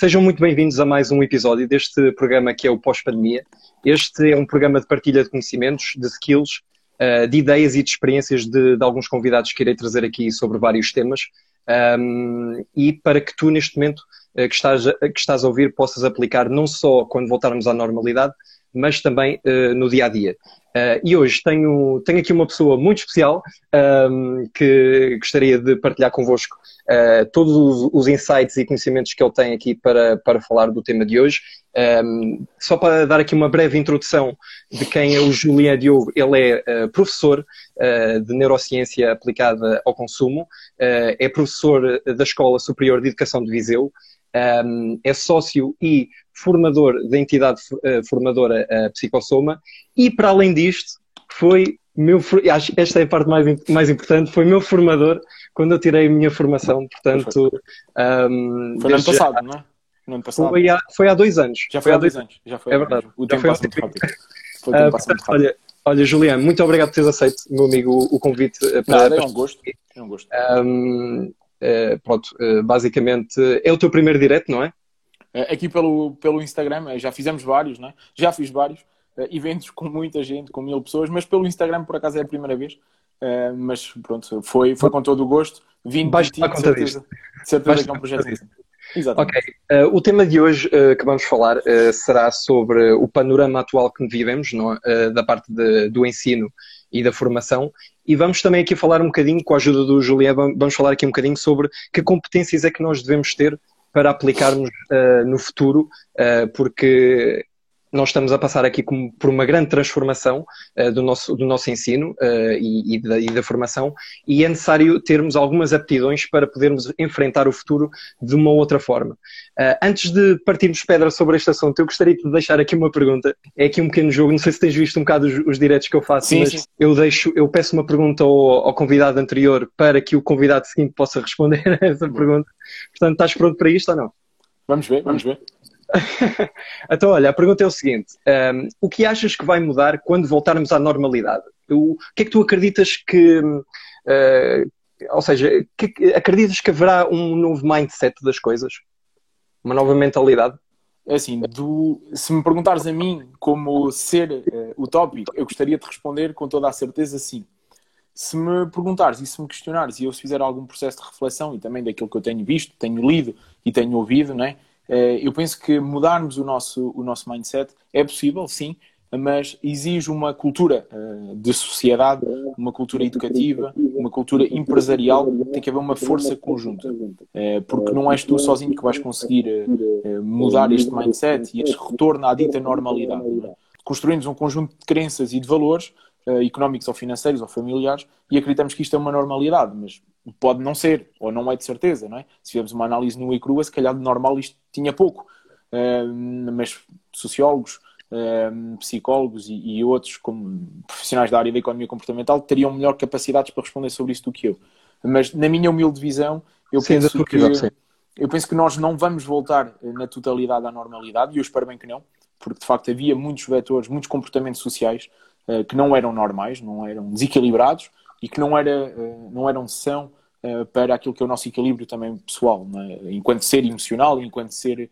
Sejam muito bem-vindos a mais um episódio deste programa que é o Pós-Pandemia. Este é um programa de partilha de conhecimentos, de skills, uh, de ideias e de experiências de, de, alguns convidados que irei trazer aqui sobre vários temas. E para que tu, neste momento, uh, que, estás, que estás a ouvir, possas aplicar não só quando voltarmos à normalidade, mas também uh, no dia a dia. Uh, e hoje tenho, tenho aqui uma pessoa muito especial um, que gostaria de partilhar convosco uh, todos os, os, insights e conhecimentos que ele tem aqui para, para falar do tema de hoje. Um, só para dar aqui uma breve introdução de quem é o Julian Diogo, ele é uh, professor de Neurociência Aplicada ao Consumo, é professor da Escola Superior de Educação de Viseu, um, é sócio e formador da entidade uh, formadora uh, Psicosoma e, para além disto, foi meu, acho que esta é a parte mais, mais importante, foi meu formador quando eu tirei a minha formação, portanto... Um, foi no ano passado, não é? No ano passado. Foi há, foi há dois anos. Já foi, foi há dois anos. Já foi é verdade. O tempo passa muito rápido. Foi uh, portanto, olha, olha, Juliano, muito obrigado por teres aceito, meu amigo, o, convite. Para, Nada, é um gosto. É um gosto. Um, pronto, basicamente, é o teu primeiro direto, não é? Eh, aqui pelo, pelo Instagram, eh, já fizemos vários, né? já fiz vários eh, eventos com muita gente, com mil pessoas, mas pelo Instagram por acaso é a primeira vez. mas pronto, foi, foi com todo o gosto. Vindo de ti, de certeza, de certeza que é um projeto Exatamente. Ok. Uh, o tema de hoje uh, que vamos falar uh, será sobre o panorama atual que vivemos, não, da parte de, do ensino e da formação. E vamos também aqui falar um bocadinho, com a ajuda do Julián, vamos falar aqui um bocadinho sobre que competências é que nós devemos ter para aplicarmos uh, no futuro, uh, porque nós estamos a passar aqui por uma grande transformação uh, do, nosso, do nosso ensino uh, e, e, da, e, da, formação e é necessário termos algumas aptidões para podermos enfrentar o futuro de uma outra forma. Uh, antes de partirmos pedra sobre este assunto, eu gostaria de deixar aqui uma pergunta. É aqui um pequeno jogo, não sei se tens visto um bocado os, os diretos que eu faço, sim, mas sim. eu deixo, eu peço uma pergunta ao, ao, convidado anterior para que o convidado seguinte possa responder a essa pergunta. Portanto, estás pronto para isto ou não? Vamos ver, vamos ver. então, olha, a pergunta é o seguinte: um, o que achas que vai mudar quando voltarmos à normalidade? O, o que é que tu acreditas que. Uh, ou seja, que, acreditas que haverá um novo mindset das coisas? Uma nova mentalidade? É assim, do, se me perguntares a mim como ser uh, utópico, eu gostaria de responder com toda a certeza sim. Se me perguntares e se me questionares e eu se fizer algum processo de reflexão e também daquilo que eu tenho visto, tenho lido e tenho ouvido, né, eh, eu penso que mudarmos o nosso, o nosso mindset é possível, sim, mas exige uma cultura eh, de sociedade, uma cultura educativa, uma cultura empresarial, tem que haver uma força conjunta, eh, porque não és tu sozinho que vais conseguir mudar este mindset e este retorno à dita normalidade. É? Construímos um conjunto de crenças e de valores económicos ou financeiros ou familiares e acreditamos que isto é uma normalidade, mas pode não ser, ou não é de certeza, não é? Se fizermos uma análise nua e crua, se calhar de normal isto tinha pouco. Uh, mas sociólogos, uh, psicólogos e, e, outros, como profissionais da área da economia comportamental, teriam melhor capacidades para responder sobre isso do que eu. Mas na minha humilde visão, eu sim, penso que eu penso que nós não vamos voltar na totalidade à normalidade, e eu espero bem que não, porque de facto havia muitos vetores, muitos comportamentos sociais uh, que não eram normais, não eram desequilibrados e que não, era, não eram são uh, para aquilo que é o nosso equilíbrio também pessoal, é? enquanto ser emocional, enquanto ser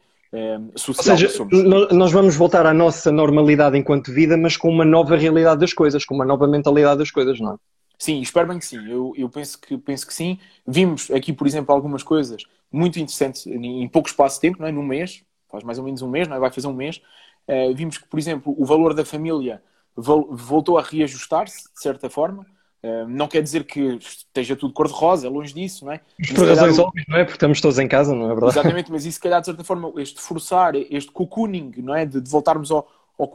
social. Ou seja, nós vamos voltar à nossa normalidade enquanto vida, mas com uma nova realidade das coisas, com uma nova mentalidade das coisas, não é? Sim, espero bem que sim. Eu, eu penso, que, penso que sim. Vimos aqui, por exemplo, algumas coisas muito interessantes em pouco espaço de tempo, não é? num mês, faz mais ou menos um mês, não é? vai fazer um mês. Uh, vimos que, por exemplo, o valor da família voltou a reajustar-se, de certa forma não quer dizer que esteja tudo cor-de-rosa, longe disso, não é? Mas, por razões óbvias, não é? Porque estamos todos em casa, não é verdade? Exatamente, mas isso, se calhar, de certa forma, este forçar, este cocooning, não é? De, de voltarmos ao, ao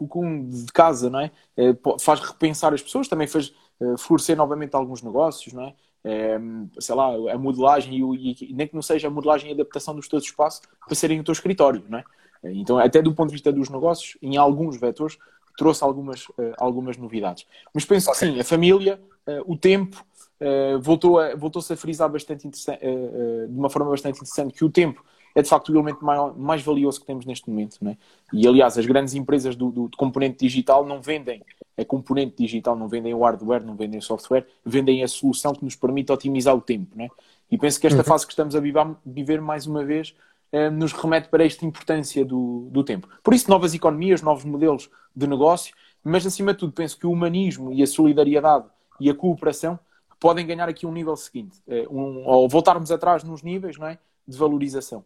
de casa, não é? é faz repensar as pessoas, também faz uh, florescer novamente alguns negócios, não é? é sei lá, a modelagem e, o, e, nem que não seja a modelagem e a adaptação dos teus espaços para serem o teu escritório, não é? Então, até do ponto de vista dos negócios, em alguns vetores, trouxe algumas, uh, algumas novidades. Mas penso okay. que sim, a família, uh, o tempo, uh, voltou a, voltou-se a frisar bastante de uma forma bastante interessante que o tempo é de facto o elemento mais, mais valioso que temos neste momento. Não é? E aliás, as grandes empresas do, do, do, componente digital não vendem a componente digital, não vendem o hardware, não vendem o software, vendem a solução que nos permite otimizar o tempo. Não é? E penso que esta uhum. fase que estamos a viver, viver mais uma vez nos remete para esta importância do, do tempo. Por isso, novas economias, novos modelos de negócio, mas acima de tudo, penso que o humanismo e a solidariedade e a cooperação podem ganhar aqui um nível seguinte, um, ou voltarmos atrás nos níveis não é, de valorização.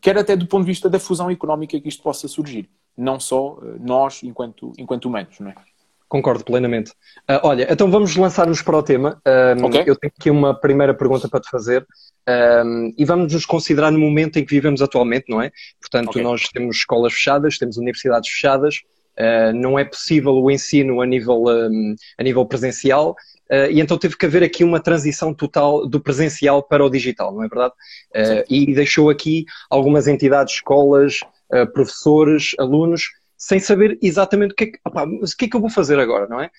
quer até do ponto de vista da fusão económica que isto possa surgir, não só nós enquanto, enquanto humanos, não é? Concordo plenamente. Uh, olha, então vamos lançar-nos para o tema. Um, okay. Eu tenho aqui uma primeira pergunta para te fazer um, e vamos nos considerar no momento em que vivemos atualmente, não é? Portanto, okay. nós temos escolas fechadas, temos universidades fechadas, uh, não é possível o ensino a nível, um, a nível presencial. Uh, e então teve que haver aqui uma transição total do presencial para o digital, não é verdade? e deixou aqui algumas entidades, escolas, professores, alunos, sem saber exatamente o que é que, opa, o que, é que eu vou fazer agora, não é?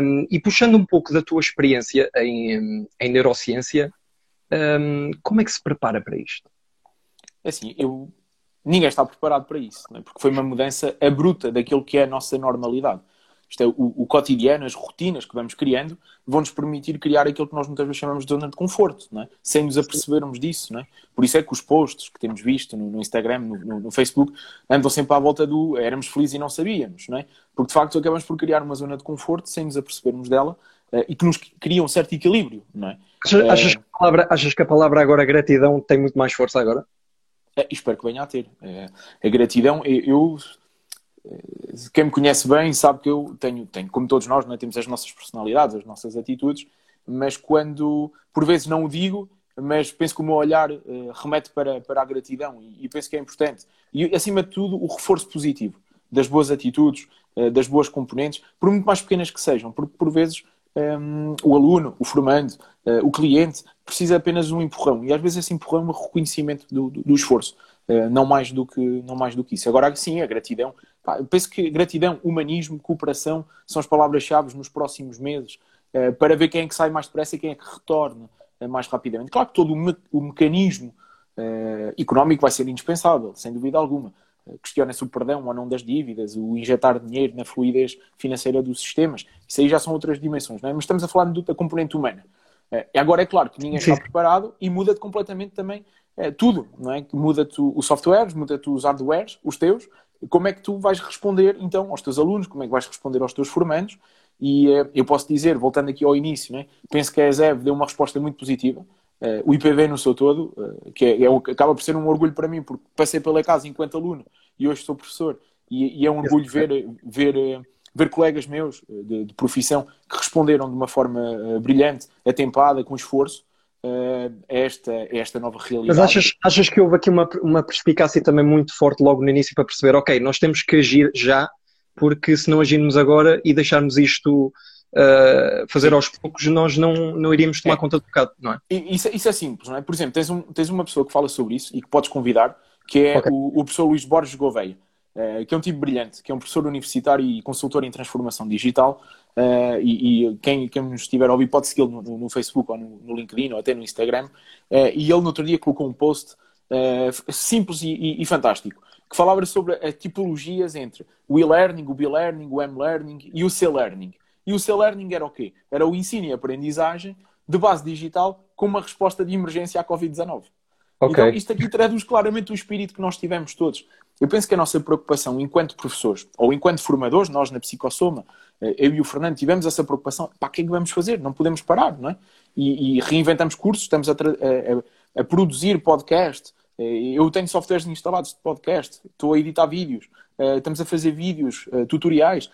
Um, e puxando um pouco da tua experiência em, em neurociência, um, como é que se prepara para isto? É assim, eu, ninguém está preparado para isso, é? porque foi uma mudança abrupta daquilo que é a nossa normalidade. Isto é, o, o, cotidiano, as rotinas que vamos criando, vão-nos permitir criar aquilo que nós muitas vezes chamamos de zona de conforto, é? sem nos apercebermos disso. É? Por isso é que os posts que temos visto no, no Instagram, no, no, no, Facebook, andam sempre à volta do éramos felizes e não sabíamos. Não é? Porque de facto acabamos por criar uma zona de conforto sem nos apercebermos dela uh, e que nos cria um certo equilíbrio. É? achas, uh, que palavra, achas que a palavra agora gratidão tem muito mais força agora? É, espero que venha a ter. É, a gratidão, eu quem me conhece bem sabe que eu tenho, tenho como todos nós, não é? temos as nossas personalidades, as nossas atitudes, mas quando, por vezes não o digo, mas penso que o meu olhar uh, remete para, para a gratidão e, e, penso que é importante. E, acima de tudo, o reforço positivo das boas atitudes, uh, das boas componentes, por muito mais pequenas que sejam, porque por vezes um, ehm, o aluno, o formando, uh, o cliente, precisa apenas de um empurrão e às vezes esse empurrão é um reconhecimento do, do, do esforço. Não, mais do que, não mais do que isso. Agora, sim, a gratidão Pá, eu penso que gratidão, humanismo, cooperação são as palavras-chave nos próximos meses uh, para ver quem é que sai mais depressa e quem é que retorna uh, mais rapidamente. Claro que todo o, me o mecanismo económico vai ser indispensável, sem dúvida alguma. Questiona-se o perdão ou não das dívidas, o injetar dinheiro na fluidez financeira dos sistemas. Isso aí já são outras dimensões, não é? mas estamos a falar da componente humana. Agora é claro que ninguém está preparado e muda completamente também tudo, não é? Muda-te os softwares, muda-te os hardwares, os teus, como é que tu vais responder então aos teus alunos, como é que vais responder aos teus formandos. E uh, eu posso dizer, voltando aqui ao início, né, penso que a ESEV deu uma resposta muito positiva. Uh, o IPV no seu todo, uh, que é, é, acaba por ser um orgulho para mim, porque passei pela casa enquanto aluno e hoje sou professor, e, e é um orgulho ver, ver, ver colegas meus de, de profissão que responderam de uma forma brilhante, atempada, com esforço, esta, esta nova realidade. Mas achas, achas que houve aqui uma, uma perspicácia também muito forte logo no início para perceber, ok, nós temos que agir já, porque se não agirmos agora e deixarmos isto uh, fazer aos poucos, nós não, não iríamos tomar é. conta do bocado, não é? Isso, isso é simples, não é? Por exemplo, tens, um, tens uma pessoa que fala sobre isso e que podes convidar, que é okay. o, o professor Luís Borges Gouveia. Uh, que é um tipo brilhante, que é um professor universitário e consultor em transformação digital, Uh, e, e, quem, quem nos estiver a ouvir pode segui-lo no, no, Facebook ou no, no, LinkedIn ou até no Instagram. Uh, e ele no outro dia colocou um post simples e, e, e, fantástico que falava sobre as tipologias entre o e-learning, o b-learning, o m-learning e o c-learning. E o c-learning era o quê? Era o ensino e aprendizagem de base digital com uma resposta de emergência à Covid-19. Okay. Então, isto aqui traduz claramente o espírito que nós tivemos todos. Eu penso que a nossa preocupação enquanto professores ou enquanto formadores, nós na Psicossoma, eh, eu e o Fernando tivemos essa preocupação, para o que é que vamos fazer? Não podemos parar, não é? E, e reinventamos cursos, estamos a, a, a, produzir podcast, eh, eu tenho softwares instalados de podcast, estou a editar vídeos, eh, estamos a fazer vídeos, tutoriais,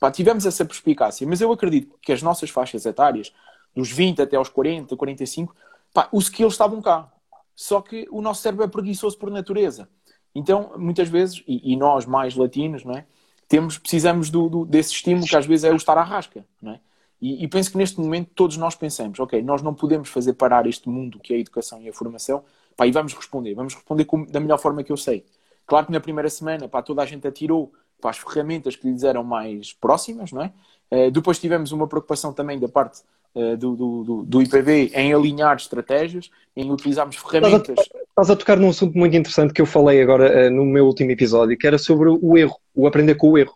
pá, tivemos essa perspicácia, mas eu acredito que as nossas faixas etárias, dos 20 até aos 40, 45, pá, os skills estavam cá, só que o nosso cérebro é preguiçoso por natureza. Então, muitas vezes, e, e nós mais latinos, não é? Temos, precisamos do, do, desse estímulo que às vezes é o estar à rasca, não é? E, e, penso que neste momento todos nós pensamos, ok, nós não podemos fazer parar este mundo que é a educação e a formação, pá, e vamos responder, vamos responder com, da melhor forma que eu sei. Claro que na primeira semana, pá, toda a gente atirou para as ferramentas que lhes eram mais próximas, não é? Uh, depois tivemos uma preocupação também da parte uh, do, do, do, IPV em alinhar estratégias, em utilizarmos ferramentas. Estás a, tocar num assunto muito interessante que eu falei agora uh, no meu último episódio, que era sobre o erro, o aprender com o erro.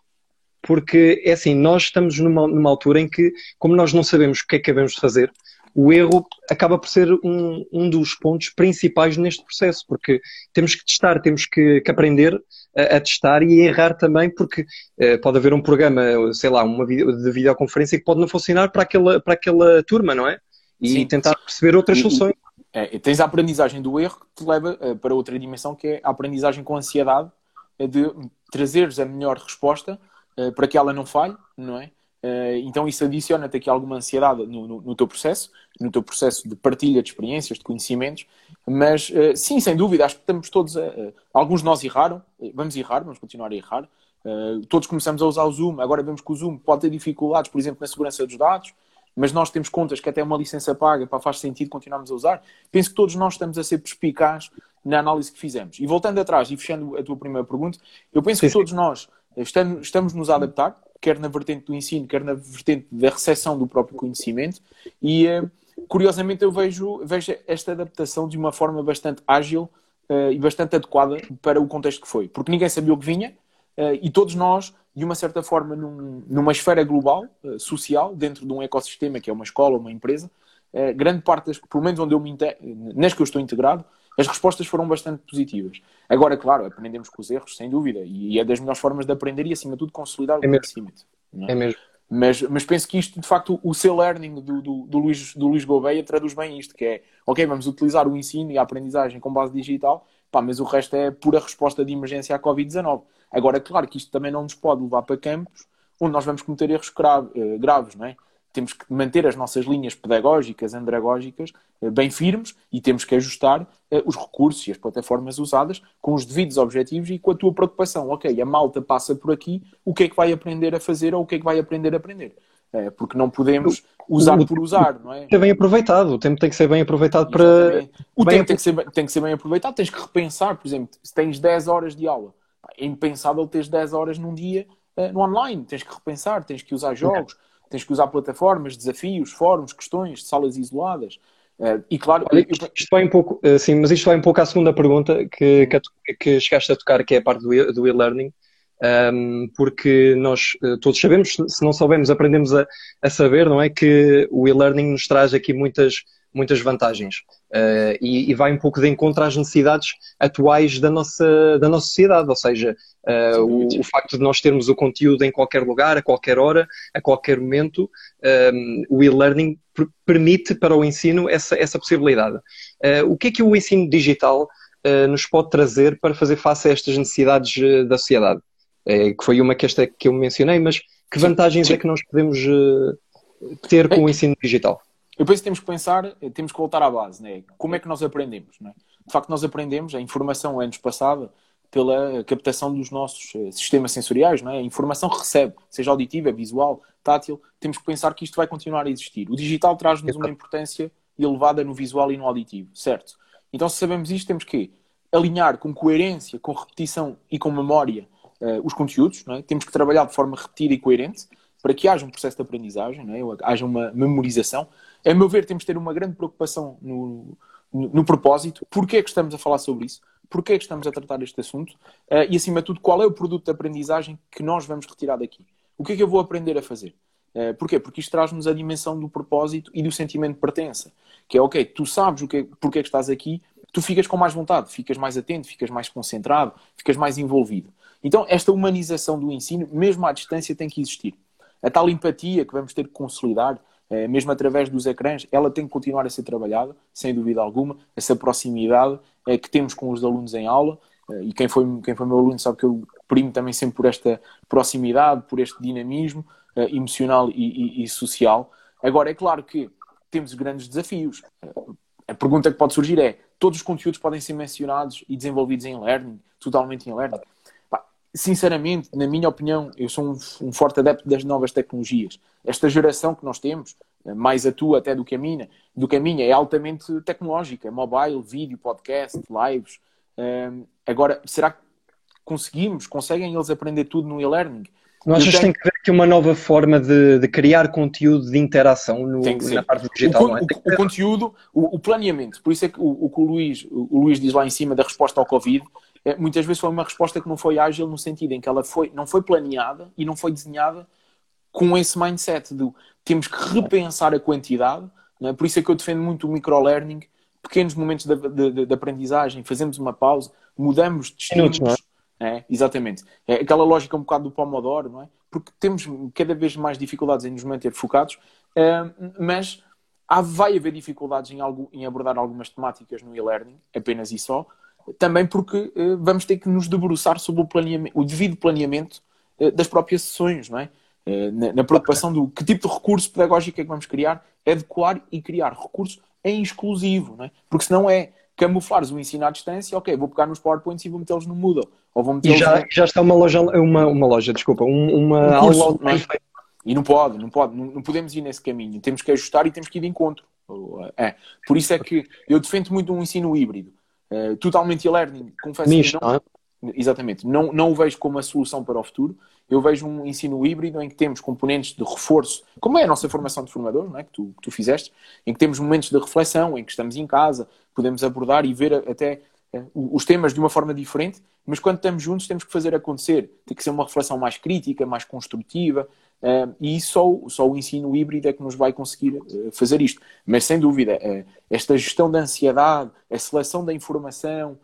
Porque é assim, nós estamos numa, numa altura em que, como nós não sabemos o que é que devemos fazer, o erro acaba por ser um, um dos pontos principais neste processo, porque temos que testar, temos que, que aprender a, a, testar e a errar também, porque uh, pode haver um programa, sei lá, uma de videoconferência que pode não funcionar para aquela, para aquela turma, não é? E Sim. tentar perceber outras soluções. É, tens a aprendizagem do erro que te leva uh, para outra dimensão, que é a aprendizagem com ansiedade, de trazeres a melhor resposta uh, para que ela não falhe, não é? Então isso adiciona-te aqui alguma ansiedade no, no, no, teu processo, no teu processo de partilha de experiências, de conhecimentos, mas sim, sem dúvida, acho que estamos todos a, alguns de nós erraram, vamos errar, vamos continuar a errar, todos começamos a usar o Zoom, agora vemos que o Zoom pode ter dificuldades, por exemplo, na segurança dos dados, mas nós temos contas que até uma licença paga, para faz sentido continuarmos a usar. Penso que todos nós estamos a ser perspicazes na análise que fizemos. E voltando atrás e fechando a tua primeira pergunta, eu penso sim, que todos nós estamos, estamos nos a adaptar, quer na vertente do ensino, quer na vertente da recepção do próprio conhecimento, e eh, curiosamente eu vejo, vejo esta adaptação de uma forma bastante ágil uh, e bastante adequada para o contexto que foi, porque ninguém sabia o que vinha e todos nós, de uma certa forma, num, numa esfera global, uh, social, dentro de um ecossistema que é uma escola, uma empresa, grande parte das, pelo menos onde eu me nas que eu estou integrado, as respostas foram bastante positivas. Agora, claro, aprendemos com os erros, sem dúvida, e é das melhores formas de aprender e, acima de tudo, consolidar o é conhecimento. É? é? mesmo. Mas, mas penso que isto, de facto, o seu learning do, do, do, Luís, do Luís Gouveia traduz bem isto, que é, ok, vamos utilizar o ensino e a aprendizagem com base digital, pá, mas o resto é pura resposta de emergência à Covid-19. Agora, claro que isto também não nos pode levar para campos onde nós vamos cometer erros eh, graves, não é? temos que manter as nossas linhas pedagógicas, andragógicas, eh, bem firmes e temos que ajustar eh, os recursos e as plataformas usadas com os devidos objetivos e com a tua preocupação. Ok, a malta passa por aqui, o que é que vai aprender a fazer ou o que é que vai aprender a aprender? Eh, porque não podemos usar por usar, não é? É bem aproveitado, o tempo tem que ser bem aproveitado para. O tempo tem que, ser, tem que ser bem aproveitado, tens que repensar, por exemplo, se tens 10 horas de aula, é impensável teres 10 horas num dia no online, tens que repensar, tens que usar jogos. Okay tens que usar plataformas, desafios, fóruns, questões, salas isoladas. Uh, e claro, Olha, isto, isto, vai um pouco, uh, sim, mas isto vai um pouco à segunda pergunta que, que, que chegaste a tocar, que é a parte do e-learning, um, porque nós uh, todos sabemos, se não soubermos, aprendemos a, a saber, não é? Que o e-learning nos traz aqui muitas, muitas vantagens uh, e, e, vai um pouco de encontro às necessidades atuais da nossa, da nossa sociedade, ou seja, uh, o, o, facto de nós termos o conteúdo em qualquer lugar, a qualquer hora, a qualquer momento, um, eh, o e-learning permite para o ensino essa, essa possibilidade. Uh, o que é que o ensino digital nos pode trazer para fazer face a estas necessidades da sociedade? Que foi uma que, esta, que eu mencionei, mas que vantagens é que nós podemos ter com o ensino digital? Eu penso que temos que pensar, temos que voltar à base, né? Como é que nós aprendemos, né? De facto, nós aprendemos, a informação é-nos passada pela captação dos nossos eh, sistemas sensoriais, não é? A informação recebe, seja auditiva, visual, tátil, temos que pensar que isto vai continuar a existir. O digital traz-nos uma importância elevada no visual e no auditivo, certo? Então, se sabemos isto, temos que alinhar com coerência, com repetição e com memória uh, os conteúdos, é? Temos que trabalhar de forma repetida e coerente para que haja um processo de aprendizagem, é? haja uma memorização. A meu ver, temos de ter uma grande preocupação no, no, no propósito. Porquê é que estamos a falar sobre isso? Porquê é que estamos a tratar este assunto? Uh, e, acima de tudo, qual é o produto de aprendizagem que nós vamos retirar daqui? O que é que eu vou aprender a fazer? Uh, porquê? Porque isto traz-nos a dimensão do propósito e do sentimento de pertença. Que é, ok, tu sabes o que é, porquê é que estás aqui, tu ficas com mais vontade, ficas mais atento, ficas mais concentrado, ficas mais envolvido. Então, esta humanização do ensino, mesmo à distância, tem que existir. A tal empatia que vamos ter que consolidar, eh, mesmo através dos ecrãs, ela tem que continuar a ser trabalhada, sem dúvida alguma. Essa proximidade eh, que temos com os alunos em aula, eh, e quem foi, quem foi meu aluno sabe que eu primo também sempre por esta proximidade, por este dinamismo emocional e, e, e social. Agora, é claro que temos grandes desafios. A pergunta que pode surgir é: todos os conteúdos podem ser mencionados e desenvolvidos em learning, totalmente em learning? Sinceramente, na minha opinião, eu sou um, um, forte adepto das novas tecnologias. Esta geração que nós temos, eh, mais a tua até do que a minha, do que a minha é altamente tecnológica. Mobile, vídeo, podcast, lives. Um, agora, será que conseguimos? Conseguem eles aprender tudo no e-learning? Não achas que tem que haver aqui uma nova forma de, de criar conteúdo de interação no, na parte digital? O, é? o, o conteúdo, o, o, planeamento, por isso é que o, o que o Luís, o Luís diz lá em cima da resposta ao Covid, é, muitas vezes foi uma resposta que não foi ágil no sentido em que ela foi, não foi planeada e não foi desenhada com esse mindset de temos que repensar a quantidade É? Por isso é que eu defendo muito o microlearning, pequenos momentos de, de, de, aprendizagem, fazemos uma pausa, mudamos de estímulos. Minutos, é? é? exatamente. É aquela lógica um bocado do Pomodoro, não é? Porque temos cada vez mais dificuldades em nos manter focados, uh, mas há, vai haver dificuldades em, algo, em abordar algumas temáticas no e-learning, apenas e só, também porque uh, vamos ter que nos debruçar sobre o, o devido planeamento uh, das próprias sessões, não é? Na, na preocupação do que tipo de recurso pedagógico é que vamos criar, adequar e criar recursos em exclusivo, não é? Porque senão é camuflares o ensino à distância, ok, vou pegar nos PowerPoints e vou metê-los no Moodle. Ou vou e já, no... já está uma loja, uma, uma loja, desculpa, uma um curso, aula é? E não pode, não pode, não, não, podemos ir nesse caminho. Temos que ajustar e temos que ir de encontro. É. Por isso é que eu defendo muito um ensino híbrido. Uh, totalmente e-learning, confesso Misto, que não, não é? Exatamente. Não, não o vejo como a solução para o futuro. Eu vejo um ensino híbrido em que temos componentes de reforço, como é a nossa formação de formador, não é? que, tu, que tu fizeste, em que temos momentos de reflexão, em que estamos em casa, podemos abordar e ver até uh, os temas de uma forma diferente, mas quando estamos juntos temos que fazer acontecer. Tem que ser uma reflexão mais crítica, mais construtiva, Uh, e só, só o ensino híbrido é que nos vai conseguir uh, fazer isto. Mas sem dúvida, uh, esta gestão da ansiedade, a seleção da informação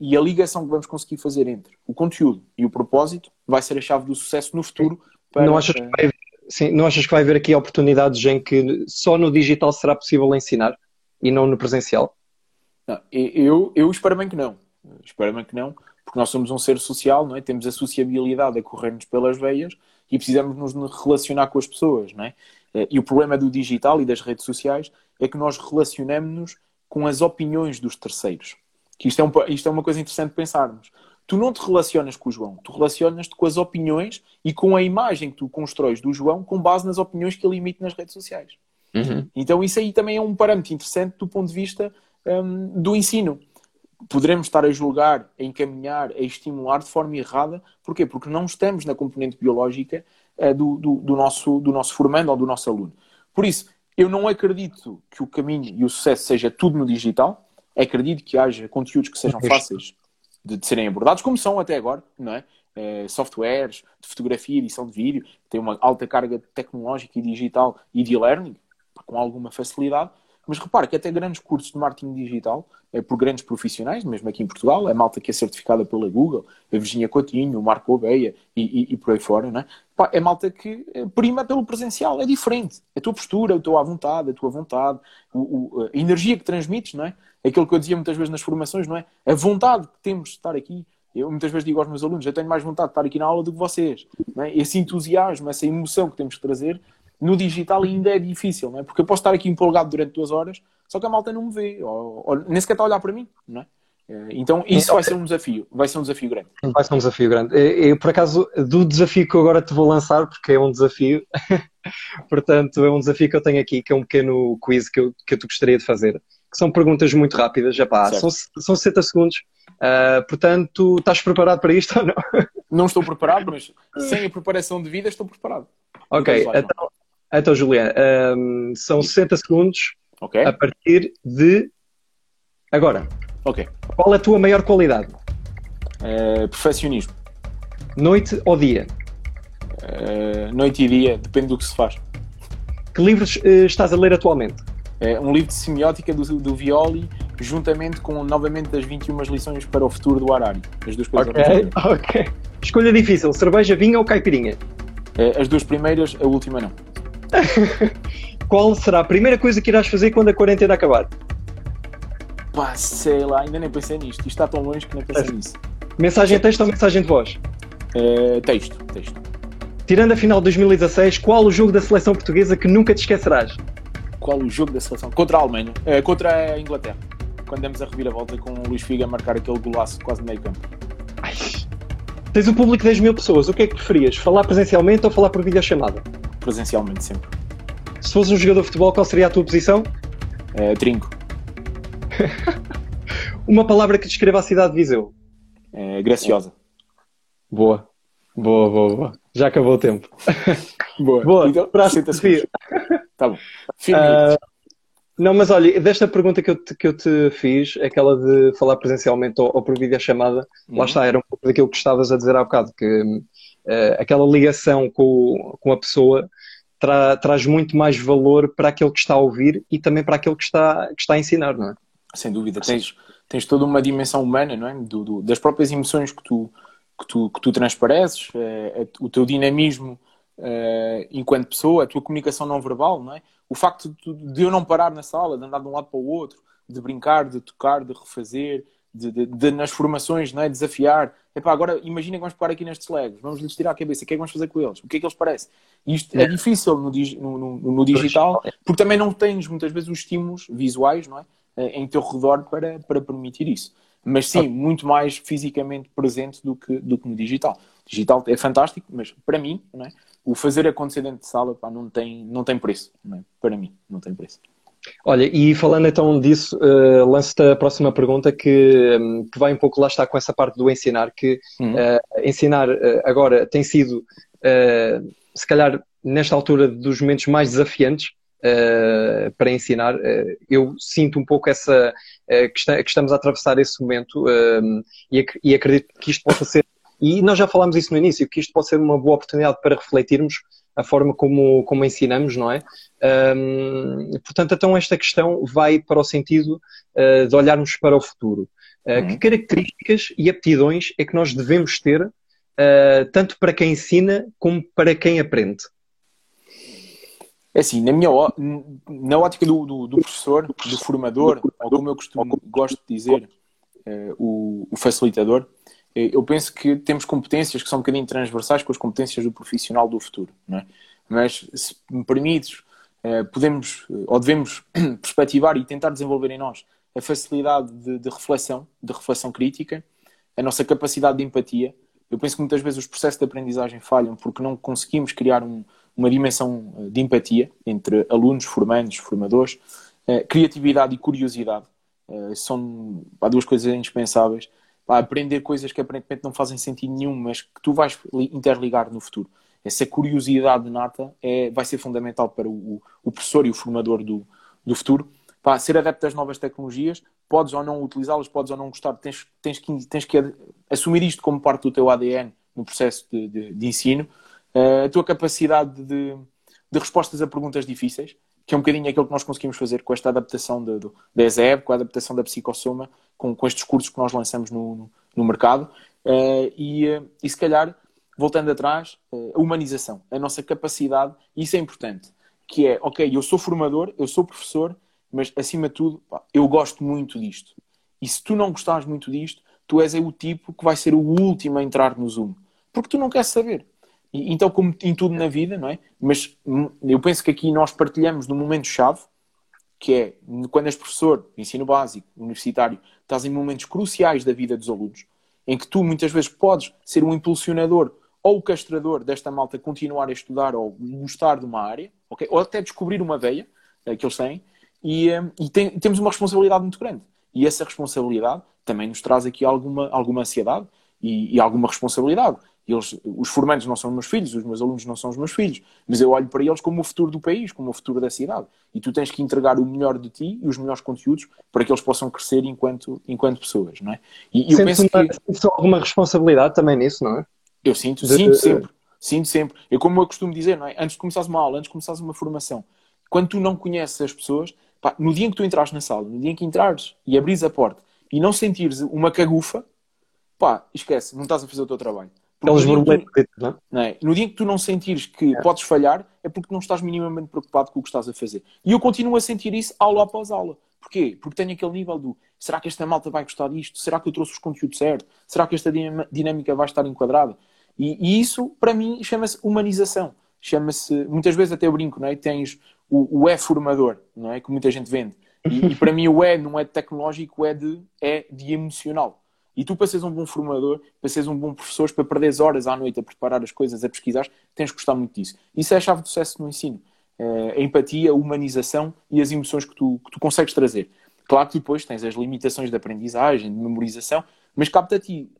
e a ligação que vamos conseguir fazer entre o conteúdo e o propósito vai ser a chave do sucesso no futuro. Para, não, achas que vai, sim, não achas que vai haver aqui oportunidades em que só no digital será possível ensinar e não no presencial? Não, eu, eu espero bem que não. Espero bem que não, porque nós somos um ser social, não é? temos a sociabilidade a correr-nos pelas veias e precisamos nos relacionar com as pessoas, não é? Eh, e o problema do digital e das redes sociais é que nós relacionamos-nos com as opiniões dos terceiros. Que isto é, um, isto é uma coisa interessante pensarmos. Tu não te relacionas com o João, tu relacionas-te com as opiniões e com a imagem que tu constróis do João com base nas opiniões que ele emite nas redes sociais. Uhum. Então isso aí também é um parâmetro interessante do ponto de vista um, do ensino poderemos estar a julgar, a encaminhar, a estimular de forma errada. Porquê? Porque não estamos na componente biológica uh, do, do, do, nosso, do nosso formando ou do nosso aluno. Por isso, eu não acredito que o caminho e o sucesso seja tudo no digital. Acredito que haja conteúdos que sejam fáceis de, de serem abordados, como são até agora, não é? Uh, softwares de fotografia, edição de vídeo, tem uma alta carga tecnológica e digital e de learning, com alguma facilidade. Mas repare que até grandes cursos de marketing digital, é por grandes profissionais, mesmo aqui em Portugal, é malta que é certificada pela Google, a Virginia Coutinho, o Marco Obeia e, e, e por aí fora, não é? Pá, é malta que eh, prima pelo presencial, é diferente. A tua postura, a tua vontade, a tua vontade, o, o, a energia que transmites, não é? Aquilo que eu dizia muitas vezes nas formações, não é? A vontade que temos de estar aqui. Eu muitas vezes digo aos meus alunos, eu tenho mais vontade de estar aqui na aula do que vocês. É? Esse entusiasmo, essa emoção que temos que trazer no digital ainda é difícil, não é? Porque eu posso estar aqui empolgado durante duas horas, só que a malta não me vê, ou, ou nem sequer está a olhar para mim, não é? Eh, então isso vai ser um desafio, vai ser um desafio grande. Vai ser um desafio grande. Eu, por acaso, do desafio que eu agora te vou lançar, porque é um desafio, portanto, é um desafio que eu tenho aqui, que é um pequeno quiz que eu, que eu te gostaria de fazer, que são perguntas muito rápidas, já pá, são, são 60 segundos, uh, portanto, estás preparado para isto ou não? Não estou preparado, mas sem a preparação de vida estou preparado. Ok, então, então, Juliana, um, são 60 segundos okay. a partir de agora. Ok. Qual é a tua maior qualidade? Uh, perfeccionismo. Noite ou dia? Uh, noite e dia, depende do que se faz. Que livros uh, estás a ler atualmente? Uh, um livro de semiótica do, do Violi, juntamente com novamente as 21 lições para o futuro do Harari. As duas coisas. Ok, ok. Escolha difícil: cerveja, vinho ou caipirinha? As duas primeiras, a última não. Qual será a primeira coisa que irás fazer quando a quarentena acabar? Pá, sei lá, ainda nem pensei nisto. Isto está tão longe que nem pensei é. nisso. Mensagem de texto ou mensagem de voz? Uh, texto, texto. Tirando a final de 2016, qual o jogo da seleção portuguesa que nunca te esquecerás? Qual o jogo da seleção? Contra a Alemanha, uh, contra a Inglaterra. Quando demos a reviravolta com o Luís Figa a marcar aquele golaço quase no meio campo. Ai. Tens um público de 10 mil pessoas, o que é que preferias? Falar presencialmente ou falar por videochamada? Presencialmente sempre. Se fosses um jogador de futebol, qual seria a tua posição? Uh, trinco. Uma palavra que descreva a cidade de Viseu. Uh, graciosa. Boa. Boa, boa, boa. Já acabou o tempo. Boa. Boa. Então, próximo desafio. Tá bom. Uh, não, mas olha, desta pergunta que eu te, que eu te fiz, aquela de falar presencialmente ou, ou por videochamada, uhum. lá está, era um pouco daquilo que estavas a dizer há bocado, que aquela ligação com, com a pessoa tra traz muito mais valor para aquele que está a ouvir e também para aquele que está, que está a ensinar, não é? Sem dúvida, tens, tens toda uma dimensão humana, não é? Do, do, das próprias emoções que tu, que tu, que tu transpareces, é, é, o teu dinamismo é, enquanto pessoa, a tua comunicação não verbal, não é? O facto de, de, eu não parar na sala, de andar de um lado para o outro, de brincar, de tocar, de refazer, de, de, de nas formações, não é? Desafiar. Epá, agora imagina que vamos parar aqui nestes legos, vamos lhes tirar a cabeça, o que é que vamos fazer com eles? O que é que eles parecem? Isto é, é difícil no, no, no, no digital, porque também não tens muitas vezes os estímulos visuais, não é? Eh, em teu redor para, para permitir isso. Mas sim, muito mais fisicamente presente do que, do que no digital. Digital é fantástico, mas para mim, não é? o fazer acontecer dentro de sala pá, não, tem, não tem preço. Não é? Para mim, não tem preço. Olha, e falando então disso, uh, lanço-te a próxima pergunta que, um, que vai um pouco lá estar com essa parte do ensinar, que uhum. uh, ensinar uh, agora tem sido, se calhar, nesta altura dos momentos mais desafiantes uh, para ensinar. Uh, eu sinto um pouco essa uh, que, está, que, estamos a atravessar esse momento e, ac e acredito que isto possa ser, e nós já falámos isso no início, que isto pode ser uma boa oportunidade para refletirmos a forma como, como ensinamos, não é? Um, portanto, então esta questão vai para o sentido uh, de olharmos para o futuro. Uh, uhum. Que características e aptidões é que nós devemos ter, uh, tanto para quem ensina como para quem aprende? É assim, na minha na ótica do, do, do, professor, do formador, ou como eu costumo, gosto de dizer, o, o, facilitador, eu penso que temos competências que são um bocadinho transversais com as competências do profissional do futuro. É? Mas, se me permites, uh, podemos ou devemos perspectivar e tentar desenvolver em nós a facilidade de, de reflexão, de reflexão crítica, a nossa capacidade de empatia. Eu penso que muitas vezes os processos de aprendizagem falham porque não conseguimos criar um, uma dimensão eh, de empatia entre alunos, formandos, formadores, eh, criatividade e curiosidade. Eh, são há duas coisas indispensáveis. Aprender coisas que aparentemente não fazem sentido nenhum, mas que tu vais interligar no futuro. Essa curiosidade nata é, vai ser fundamental para o, o professor e o formador do, do futuro. Para ser adepto das novas tecnologias, podes ou não utilizá-las, podes ou não gostar, tens, tens, que, tens que assumir isto como parte do teu ADN no processo de, de, de ensino a tua capacidade de, de, respostas a perguntas difíceis, que é um bocadinho aquilo que nós conseguimos fazer com esta adaptação da ESEB, com a adaptação da psicossoma, com, com estes cursos que nós lançamos no, no, no mercado. Uh, e, uh, e se calhar, voltando atrás, uh, a humanização, a nossa capacidade, isso é importante, que é, ok, eu sou formador, eu sou professor, mas acima de tudo, pá, eu gosto muito disto. E se tu não gostares muito disto, tu és o tipo que vai ser o último a entrar no Zoom. Porque tu não queres saber. Então, como em tudo na vida, não é? Mas hum, eu penso que aqui nós partilhamos num momento-chave, que é quando és professor ensino básico, universitário, estás em momentos cruciais da vida dos alunos, em que tu muitas vezes podes ser um impulsionador ou o castrador desta malta continuar a estudar ou gostar de uma área, okay? ou até descobrir uma veia uh, que eles têm, e, uh, e tem, temos uma responsabilidade muito grande. E essa responsabilidade também nos traz aqui alguma, alguma ansiedade e, e alguma responsabilidade. Eles, os formandos não são os meus filhos, os meus alunos não são os meus filhos, mas eu olho para eles como o futuro do país, como o futuro da cidade. E tu tens que entregar o melhor de ti e os melhores conteúdos para que eles possam crescer enquanto, enquanto pessoas, não é? E, eu penso uma, que... alguma responsabilidade também nisso, não é? Eu sinto, de, sinto de... sempre. Sinto sempre. Eu, como eu costumo dizer, não é? Antes de começares uma aula, antes de começares uma formação, quando tu não conheces as pessoas, pá, no dia em que tu entras na sala, no dia em que entrares e abris a porta e não sentires uma cagufa, pá, esquece, não estás a fazer o teu trabalho. Borboletas, não, não é? No dia que tu não sentires que é. podes falhar, é porque não estás minimamente preocupado com o que estás a fazer. E eu continuo a sentir isso aula após aula. Porquê? Porque tenho aquele nível do será que esta malta vai gostar disto? Será que eu trouxe os conteúdos certos? Será que esta dinâmica vai estar enquadrada? E, e isso, para mim, chama-se humanização. Chama-se, muitas vezes até brinco, não é? Tens o, o é formador, não é? Que muita gente vende. E, e para mim o é não é tecnológico, é de, é de emocional. E tu, para seres um bom formador, para seres um bom professor, para perderes horas à noite a preparar as coisas, a pesquisar, tens que gostar muito disso. Isso é a chave do sucesso no ensino. É a empatia, a humanização e as emoções que tu, que tu consegues trazer. Claro que depois tens as limitações de aprendizagem, de memorização, mas capta a ti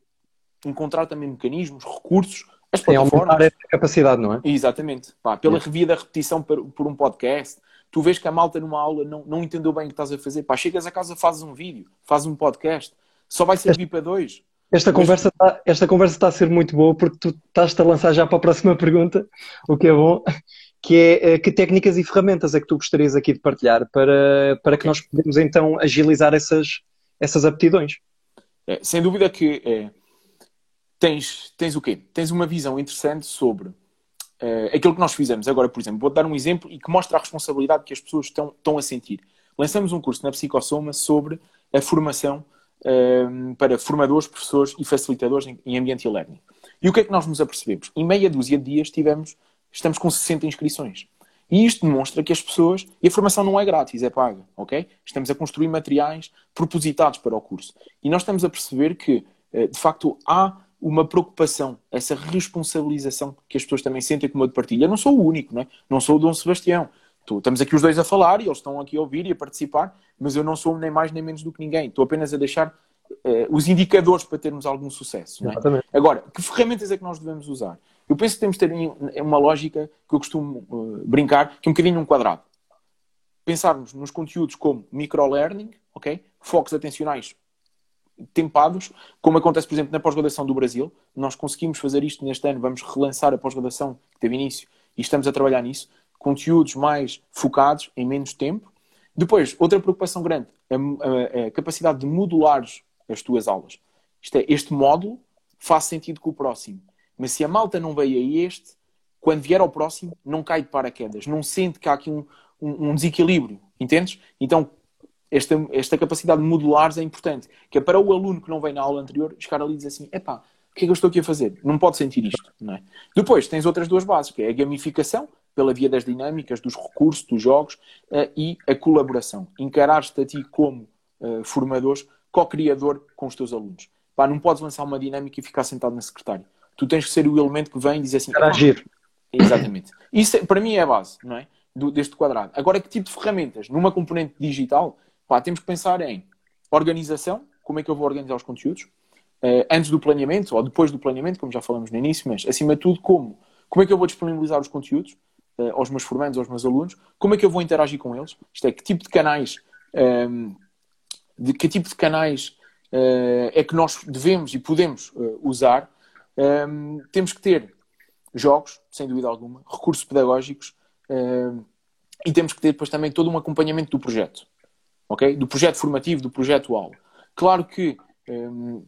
encontrar também mecanismos, recursos, as plataformas. É aumentar capacidade, não é? Exatamente. Pá, pela é. revia da repetição por, por, um podcast, tu vês que a malta numa aula não, não entendeu bem o que estás a fazer. Pá, chegas a casa, fazes um vídeo, fazes um podcast, só vai servir para dois. Esta conversa, está, esta conversa a ser muito boa porque tu estás-te a lançar já para a próxima pergunta, o que é bom. que é que técnicas e ferramentas é que tu gostarias aqui de partilhar para, para que nós podemos então agilizar essas, essas aptidões? É, sem dúvida que é, tens, tens o quê? Tens uma visão interessante sobre é, aquilo que nós fizemos. Agora, por exemplo, vou-te dar um exemplo e que mostra a responsabilidade que as pessoas estão, estão a sentir. Lançamos um curso na Psicossoma sobre a formação é, para formadores, professores e facilitadores em, ambiente e-learning. E o que é que nós nos apercebemos? Em meia dúzia de dias tivemos, estamos com 60 inscrições. E isto demonstra que as pessoas. E a formação não é grátis, é paga, ok? Estamos a construir materiais propositados para o curso. E nós estamos a perceber que, eh, de facto, há uma preocupação, essa responsabilização que as pessoas também sentem como eu de partilha. Eu não sou o único, não, é? não sou o Dom Sebastião. Estamos aqui os dois a falar e eles estão aqui a ouvir e a participar, mas eu não sou nem mais nem menos do que ninguém. Estou apenas a deixar uh, os indicadores para termos algum sucesso. É? Agora, que ferramentas é que nós devemos usar? Eu penso que temos de ter uma lógica que eu costumo uh, brincar, que é um bocadinho um quadrado. Pensarmos nos conteúdos como microlearning, ok? Focos atencionais tempados, como acontece, por exemplo, na pós-graduação do Brasil. Nós conseguimos fazer isto neste ano, vamos relançar a pós-graduação que teve início e estamos a trabalhar nisso. Conteúdos mais focados, em menos tempo. Depois, outra preocupação grande, a, a, a capacidade de modulares as tuas aulas. Isto é, este módulo faz sentido com o próximo. Mas se a malta não veio a este, quando vier ao próximo, não cai de paraquedas, não sente que há aqui um, um, um desequilíbrio, entendes? Então, esta, esta capacidade de modulares é importante, que é para o aluno que não vem na aula anterior, chegar ali e dizer assim, epá, o que é que eu estou aqui a fazer? Não pode sentir isto, não é? Depois, tens outras duas bases, que é a gamificação, pela via das dinâmicas, dos recursos, dos jogos, uh, e a colaboração. Encarares-te a ti como uh, formador, co-criador com os teus alunos. Pá, não podes lançar uma dinâmica e ficar sentado na secretária tu tens que ser o elemento que vem e dizer assim. Interagir. Exatamente. Isso é, para mim é a base, não é? Do, deste quadrado. Agora, que tipo de ferramentas? Numa componente digital, pá, temos que pensar em organização, como é que eu vou organizar os conteúdos, uh, antes do planeamento ou depois do planeamento, como já falamos no início, mas acima de tudo, como? Como é que eu vou disponibilizar os conteúdos uh, aos meus formandos, aos meus alunos? Como é que eu vou interagir com eles? Isto é, que tipo de canais, um, ehm, de que tipo de canais uh, é que nós devemos e podemos usar um, temos que ter jogos, sem dúvida alguma, recursos pedagógicos um, e temos que ter depois também todo um acompanhamento do projeto, ok? Do projeto formativo, do projeto aula. Claro que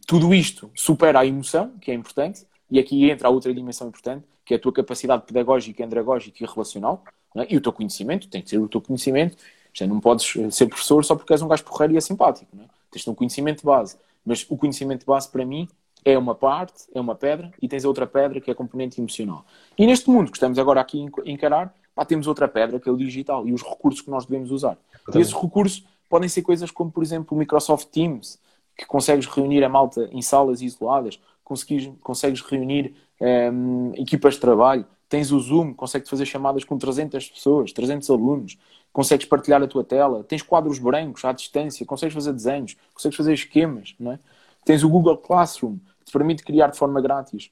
tudo isto supera a emoção, que é importante, e aqui entra a outra dimensão importante, que é a tua capacidade pedagógica, andragógica e relacional, é? e o teu conhecimento, tem que ser o teu conhecimento. É, não podes eh, ser professor só porque és um gajo porreiro e é simpático. Não é? Tens um conhecimento de base. Mas o conhecimento de base, para mim, é uma parte, é uma pedra, e tens outra pedra que é a componente emocional. E neste mundo que estamos agora aqui a encarar, pá, temos outra pedra que é o digital e os recursos que nós devemos usar. E esses recursos podem ser coisas como, por exemplo, o Microsoft Teams, que consegues reunir a malta em salas isoladas, consegues, consegues reunir um, equipas de trabalho, tens o Zoom, consegues fazer chamadas com 300 pessoas, 300 alunos, consegues partilhar a tua tela, tens quadros brancos à distância, consegues fazer desenhos, consegues fazer esquemas, não é? Tens o Google Classroom, que te permite criar de forma grátis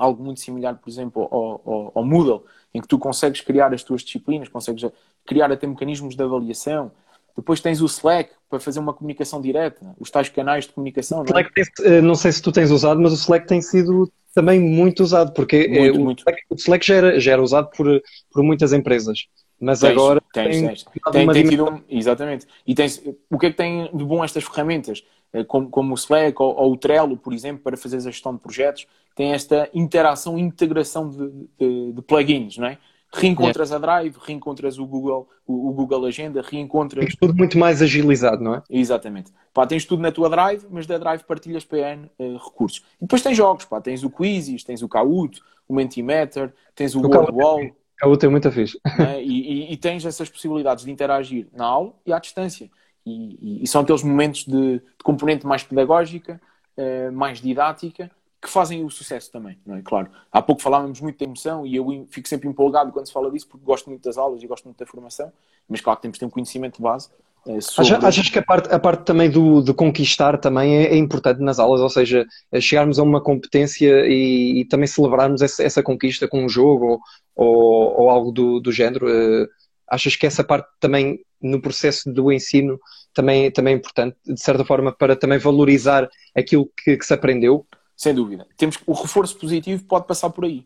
algo muito similar, por exemplo, ao, ao, ao, Moodle, em que tu consegues criar as tuas disciplinas, consegues criar até mecanismos de avaliação. Depois tens o Slack para fazer uma comunicação direta, os tais canais de comunicação. Não, é? tem, eh, não sei se tu tens usado, mas o Slack tem sido também muito usado, porque muito, é, o, muito. Slack, o, Slack, já era, já era usado por, por muitas empresas. Mas tens, agora tens, tem, tens. tem, tem tido um, exatamente. E tens, o que é que tem de bom estas ferramentas? Eh, como, como o Slack ou, ou, o Trello, por exemplo, para fazer a gestão de projetos, tem esta interação, integração de, de, de plugins, não é? Reencontras a Drive, reencontras o Google, o, o Google Agenda, reencontras. Tens tudo muito mais agilizado, não é? Exatamente. Pá, tens tudo na tua Drive, mas da Drive partilhas PN uh, eh, recursos. E depois tens jogos, pá, tens o Quizzes, tens o Kahoot, o Mentimeter, tens o, o WordWall. É Kahoot é muito fixe. É? E, e, e, tens essas possibilidades de interagir na aula e à distância. E, e, são aqueles momentos de, de componente mais pedagógica, uh, mais didática, que fazem o sucesso também, não é? Claro. Há pouco falávamos muito da emoção e eu fico sempre empolgado quando se fala disso porque gosto muito das aulas e gosto muito da formação, mas claro que temos que ter um conhecimento de base. Uh, sobre... Achas que a parte, a parte também do, de conquistar também é, é, importante nas aulas, ou seja, chegarmos a uma competência e, e também celebrarmos essa, essa, conquista com um jogo ou, ou, ou algo do, do género? Uh, achas que essa parte também no processo do ensino também, também é importante, de certa forma, para também valorizar aquilo que, que se aprendeu? Sem dúvida. Temos, o reforço positivo pode passar por aí.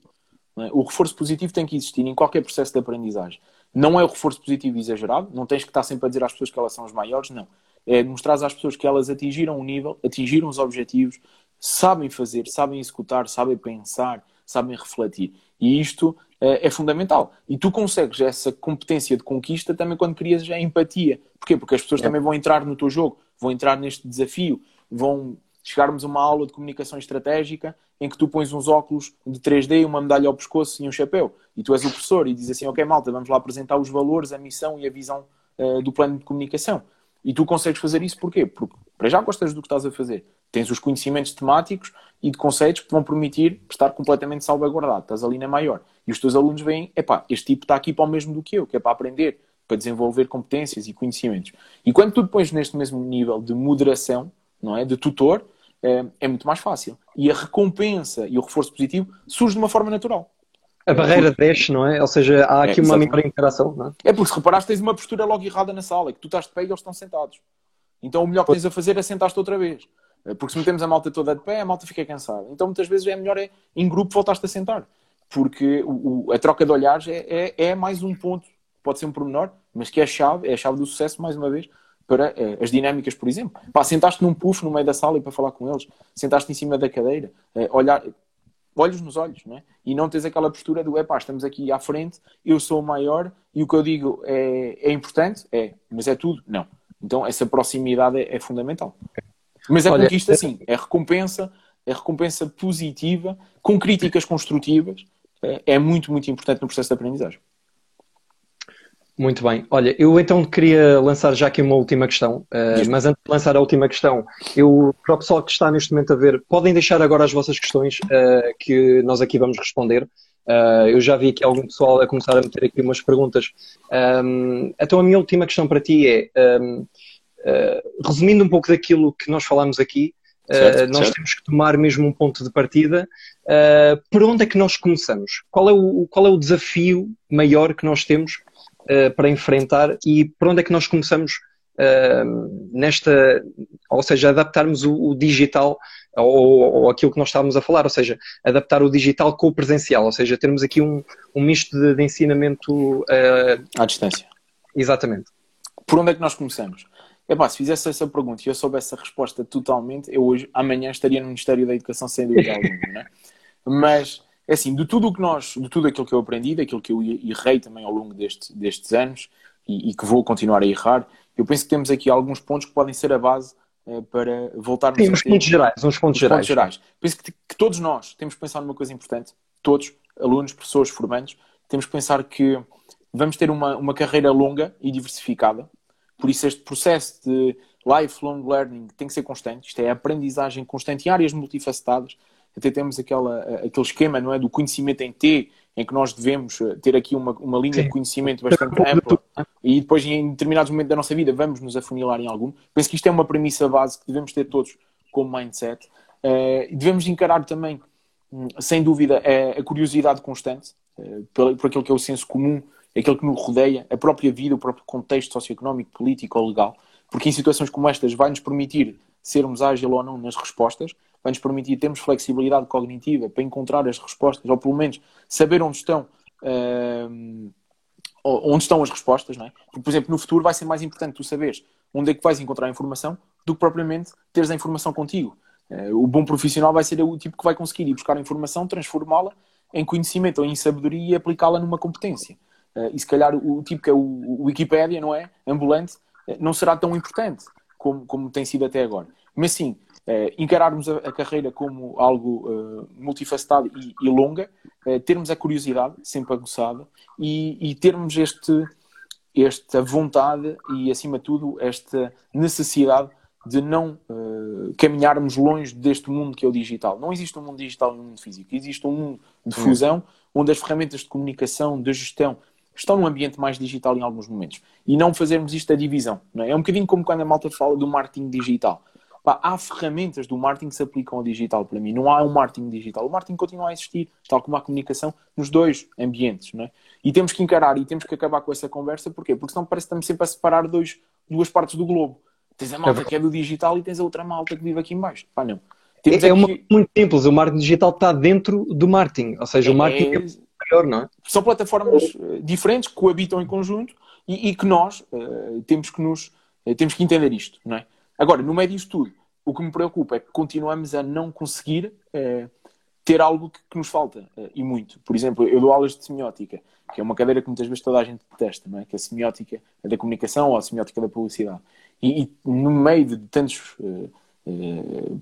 É? O reforço positivo tem que existir em qualquer processo de aprendizagem. Não é o reforço positivo exagerado, não tens que estar sempre a dizer às pessoas que elas são as maiores, não. É mostrar às pessoas que elas atingiram um nível, atingiram os objetivos, sabem fazer, sabem executar, sabem pensar, sabem refletir. E isto é, é fundamental. E tu consegues essa competência de conquista também quando crias a empatia. Porquê? Porque as pessoas é. também vão entrar no teu jogo, vão entrar neste desafio, vão chegarmos a uma aula de comunicação estratégica em que tu pões uns óculos de 3D, uma medalha ao pescoço e um chapéu, e tu és o professor e dizes assim, ok malta, vamos lá apresentar os valores, a missão e a visão uh, do plano de comunicação. E tu consegues fazer isso porquê? Porque para já gostas do que estás a fazer. Tens os conhecimentos temáticos e de conceitos que vão permitir estar completamente salvaguardado. Estás ali na maior. E os teus alunos veem, epá, este tipo está aqui para o mesmo do que eu, que é para aprender, para desenvolver competências e conhecimentos. E quando tu pões neste mesmo nível de moderação, não é? De tutor, é, é muito mais fácil. E a recompensa e o reforço positivo surge de uma forma natural. A barreira porque... desce, não é? Ou seja, há aqui é, uma maior interação, não é? É porque se reparaste, tens uma postura logo errada na sala, que tu estás de pé e eles estão sentados. Então o melhor que tens a fazer é sentar-te outra vez. Eh, porque se metemos a malta toda de pé, a malta fica cansada. Então muitas vezes é melhor é, em grupo voltaste a sentar. Porque o, o, a troca de olhares é, é, é, mais um ponto, pode ser um pormenor, mas que é a chave, é a chave do sucesso, mais uma vez, para é, as dinâmicas, por exemplo. Pá, sentaste num puff no meio da sala e para falar com eles, sentaste em cima da cadeira, é, olhar, olhos nos olhos, não é? E não tens aquela postura do, é pá, estamos aqui à frente, eu sou o maior e o que eu digo é, é importante? É, mas é tudo? Não. Então essa proximidade é, é fundamental. Mas a Olha, conquista, é- sim, é recompensa, é recompensa positiva, com críticas construtivas, é, é muito, muito importante no processo de aprendizagem. Muito bem. Olha, eu então queria lançar já aqui uma última questão, uh, mas antes de lançar a última questão, eu, para o pessoal que está neste momento a ver, podem deixar agora as vossas questões uh, que nós aqui vamos responder. Uh, eu já vi aqui algum pessoal a começar a meter aqui umas perguntas. Um, então a minha última questão para ti é, um, resumindo um pouco daquilo que nós falamos aqui, certo, nós certo. temos que tomar mesmo um ponto de partida. por onde é que nós começamos? Qual é o, qual é o desafio maior que nós temos uh, para enfrentar e por onde é que nós começamos uh, nesta, ou seja, adaptarmos o, o digital ou, ou, aquilo que nós estávamos a falar, ou seja, adaptar o digital com o presencial, ou seja, termos aqui um, um misto de, de ensinamento uh, à distância. Exatamente. Por onde é que nós começamos? Epá, se fizesse essa pergunta e eu soubesse a resposta totalmente, eu hoje, amanhã estaria no Ministério da Educação sem dúvida alguma, né? Mas é assim, de tudo o que nós, de tudo aquilo que eu aprendi, daquilo que eu errei também ao longo deste, destes anos e, e, que vou continuar a errar, eu penso que temos aqui alguns pontos que podem ser a base eh, para voltarmos Sim, a uns pontos gerais, uns pontos, gerais. pontos gerais. Penso que, que, todos nós temos que pensar numa coisa importante, todos, alunos, professores, formandos, temos que pensar que vamos ter uma, uma carreira longa e diversificada, por isso este processo de lifelong learning tem que ser constante, isto é aprendizagem constante em áreas multifacetadas, até temos aquela, aquele esquema não é, do conhecimento em T, em que nós devemos eh, ter aqui uma, uma linha Sim. de conhecimento bastante ampla e depois em determinados momentos da nossa vida vamos nos afunilar em algum. Penso que isto é uma premissa base que devemos ter todos como mindset. Uh, devemos encarar também, hum, sem dúvida, a, a curiosidade constante uh, por, por aquilo que é o senso comum, aquilo que nos rodeia, a própria vida, o próprio contexto socioeconómico, político ou legal, porque em situações como estas vai nos permitir sermos ágil ou não nas respostas, vai nos permitir termos flexibilidade cognitiva para encontrar as respostas, ou pelo menos saber onde estão, uh, onde estão as respostas, não é? Porque, por exemplo, no futuro vai ser mais importante tu saberes onde é que vais encontrar a informação do que propriamente teres a informação contigo. Uh, o bom profissional vai ser o tipo que vai conseguir ir buscar a informação, transformá-la em conhecimento ou em sabedoria e aplicá-la numa competência. Uh, e se calhar o, o tipo que é o, o Wikipédia, não é? Ambulante, não será tão importante como, como tem sido até agora. Mas sim, eh, encararmos a, a, carreira como algo uh, multifacetado e, e longa, uh, termos a curiosidade sempre aguçada e, e, termos este, esta vontade e, acima de tudo, esta necessidade de não caminharmos longe deste mundo que é o digital. Não existe um mundo digital e um mundo físico. Existe um mundo de fusão onde as ferramentas de comunicação, de gestão, estão num ambiente mais digital em alguns momentos. E não fazermos isto a divisão. É? é um bocadinho como quando a malta fala do marketing digital Pá, há ferramentas do marketing que se aplicam ao digital para mim. Não há um marketing digital. O marketing continua a existir, tal como a comunicação, nos dois ambientes. Não é? E temos que encarar e temos que acabar com essa conversa. Porquê? Porque senão parece que estamos sempre a separar dois, duas partes do globo. Tens a malta que é do digital e tens a outra malta que vive aqui embaixo. Pá, não. Temos é, é aqui... muito simples. O marketing digital está dentro do marketing. Ou seja, o é, marketing é, maior, não é? São plataformas uh, diferentes que coabitam em conjunto e, e que nós uh, temos, que nos, uh, temos que entender isto, não é? Agora, no meio disto tudo, o que me preocupa é que continuamos a não conseguir ter algo que, que nos falta, e muito. Por exemplo, eu dou aulas de semiótica, que é uma cadeira que muitas vezes toda a gente detesta, não é? Que é a semiótica da comunicação ou a semiótica da publicidade. E, e no meio de tantos uh,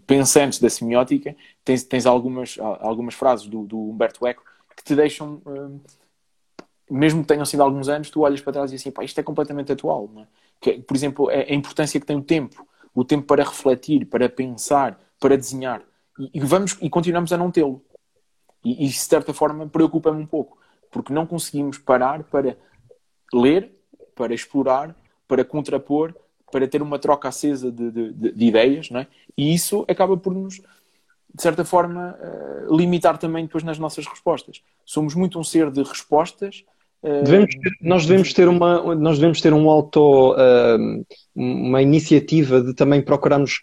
pensantes da semiótica, tens, tens algumas, algumas frases do, do Humberto Eco que te deixam, mesmo que tenham sido alguns anos, tu olhas para trás e assim, pá, isto é completamente atual. É? Que, por exemplo, é a importância que tem o tempo, o tempo para refletir, para pensar, para desenhar. E, e vamos e continuamos a não tê-lo. E, e, de certa forma, preocupa-me um pouco, porque não conseguimos parar para ler, para explorar, para contrapor, para ter uma troca acesa de, de, de, ideias, não é? E isso acaba por nos, de certa forma, uh, limitar também depois nas nossas respostas. Somos muito um ser de respostas. Devemos ter, nós devemos ter uma, nós devemos ter um auto, uma iniciativa de também procurarmos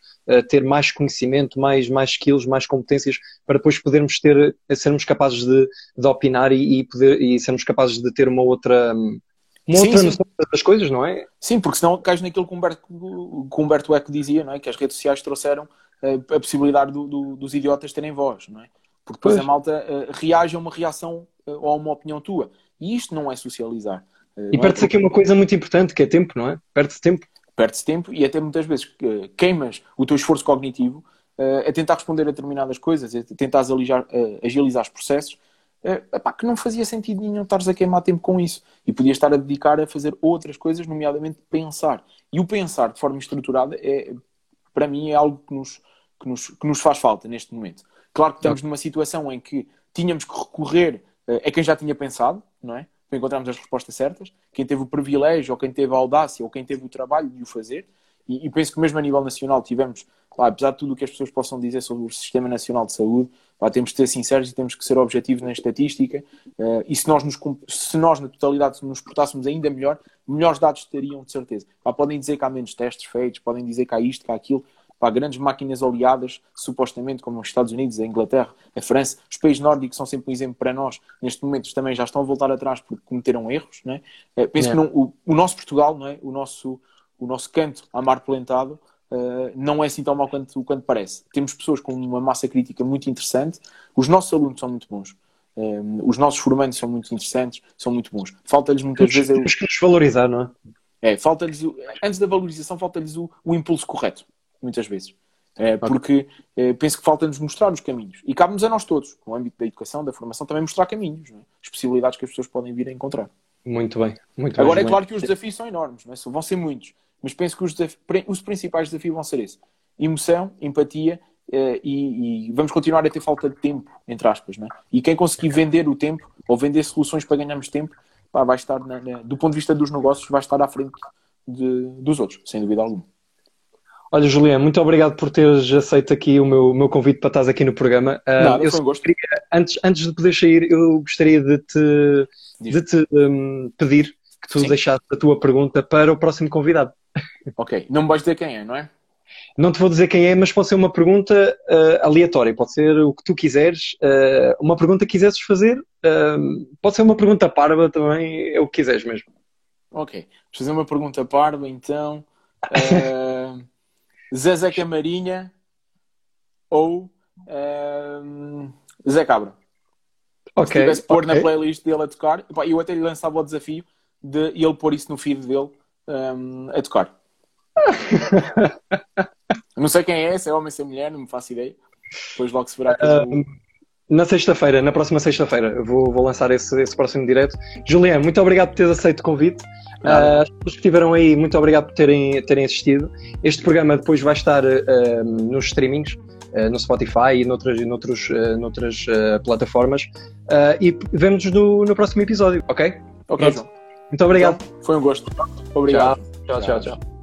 ter mais conhecimento, mais, mais skills, mais competências para depois podermos ter, sermos capazes de, de opinar e, e, poder, e sermos capazes de ter uma outra, um, uma sim, outra noção das coisas, não é? Sim, porque senão cais naquilo que Humberto, que Humberto Eco dizia, não é? Que as redes sociais trouxeram uh, a possibilidade do, do, dos idiotas terem voz, não é? Porque depois pois. a malta reage a uma reação ou a uma opinião tua. E isto não é socializar. e é perde-se é aqui uma coisa muito importante, que é tempo, não é? Perde-se tempo. Perde-se tempo e até muitas vezes queimas o teu esforço cognitivo a tentar responder a determinadas coisas, a tentar agilizar, agilizar os processos epá, que não fazia sentido nenhum estares a queimar tempo com isso e podia estar a dedicar a fazer outras coisas, nomeadamente pensar. E o pensar de forma estruturada é, para mim, é algo que nos, que nos, que nos faz falta neste momento. Claro que estamos numa situação em que tínhamos que recorrer uh, a quem já tinha pensado, não é? Para encontrarmos as respostas certas, quem teve o privilégio, ou quem teve a audácia, ou quem teve o trabalho de o fazer. E, e penso que mesmo a nível nacional tivemos, apesar de tudo o que as pessoas possam dizer sobre o Sistema Nacional de Saúde, Pá, temos de ser sinceros e temos que ser objetivos na estatística. Uh, e se nós, nos, se nós, na totalidade, nos portássemos ainda melhor, melhores dados teriam, de certeza. Pá, podem dizer que há menos testes feitos, podem dizer que há isto, que há aquilo. Pá, grandes máquinas oleadas, supostamente, como os Estados Unidos, a Inglaterra, a França, os países nórdicos são sempre um exemplo para nós. Neste momento também já estão a voltar atrás porque cometeram erros. Não é? Uh, penso é. que não, o, o, nosso Portugal, não é? o, nosso, o nosso canto a mar plantado, Uh, não é assim tão mal quanto, quanto parece. Temos pessoas com uma massa crítica muito interessante, os nossos alunos são muito bons, uh, os nossos formandos são muito interessantes, são muito bons. Falta-lhes muitas vezes. Temos que nos valorizar, não é? É, falta-lhes, antes da valorização, falta-lhes o, o, impulso correto, muitas vezes. É, porque é, penso que falta-nos mostrar os caminhos. E cabe-nos a nós todos, no âmbito da educação, da formação, também mostrar caminhos, é? as possibilidades que as pessoas podem vir a encontrar. Muito bem. Muito Agora bem, é claro que os desafios são enormes, não é? vão ser muitos. Mas penso que os, os principais desafios vão ser esse. Emoção, empatia uh, e, e, vamos continuar a ter falta de tempo, entre aspas. Não é? E quem conseguir vender o tempo ou vender soluções para ganharmos tempo, pá, vai estar, na, na, do ponto de vista dos negócios, vai estar à frente de, dos outros, sem dúvida alguma. Olha, Juliana, muito obrigado por teres aceito aqui o meu, meu convite para estás aqui no programa. Uh, Nada, foi um gosto. Queria, antes, antes de poder sair, eu gostaria de te, de te um, pedir que tu Sim. deixasses a tua pergunta para o próximo convidado. Ok, não me vais dizer quem é, não é? Não te vou dizer quem é, mas pode ser uma pergunta uh, aleatória, pode ser o que tu quiseres, uh, uma pergunta que quisesses fazer, uh, pode ser uma pergunta parva também, é o que quiseres mesmo. Ok, vou fazer uma pergunta parva então. Zezé Camarinha ou Zé Cabra? Ok. Se tivesse pôr okay. na playlist dele a tocar, eu até lhe lançava o desafio de ele pôr isso no feed dele um, a tocar. não sei quem é, se é homem, se é mulher, não me faço ideia. Depois logo se verá. Um, na sexta-feira, na próxima sexta-feira, vou, vou lançar esse, esse próximo direto. Juliano, muito obrigado por teres aceito o convite. Uh, as pessoas que estiveram aí, muito obrigado por terem, terem assistido. Este programa depois vai estar uh, nos streamings, uh, no Spotify e noutras, noutros, noutras plataformas. e vemos-nos no, próximo episódio, ok? Ok. Muito obrigado. Então, foi um gosto. Obrigado. tchau, tchau. tchau. tchau.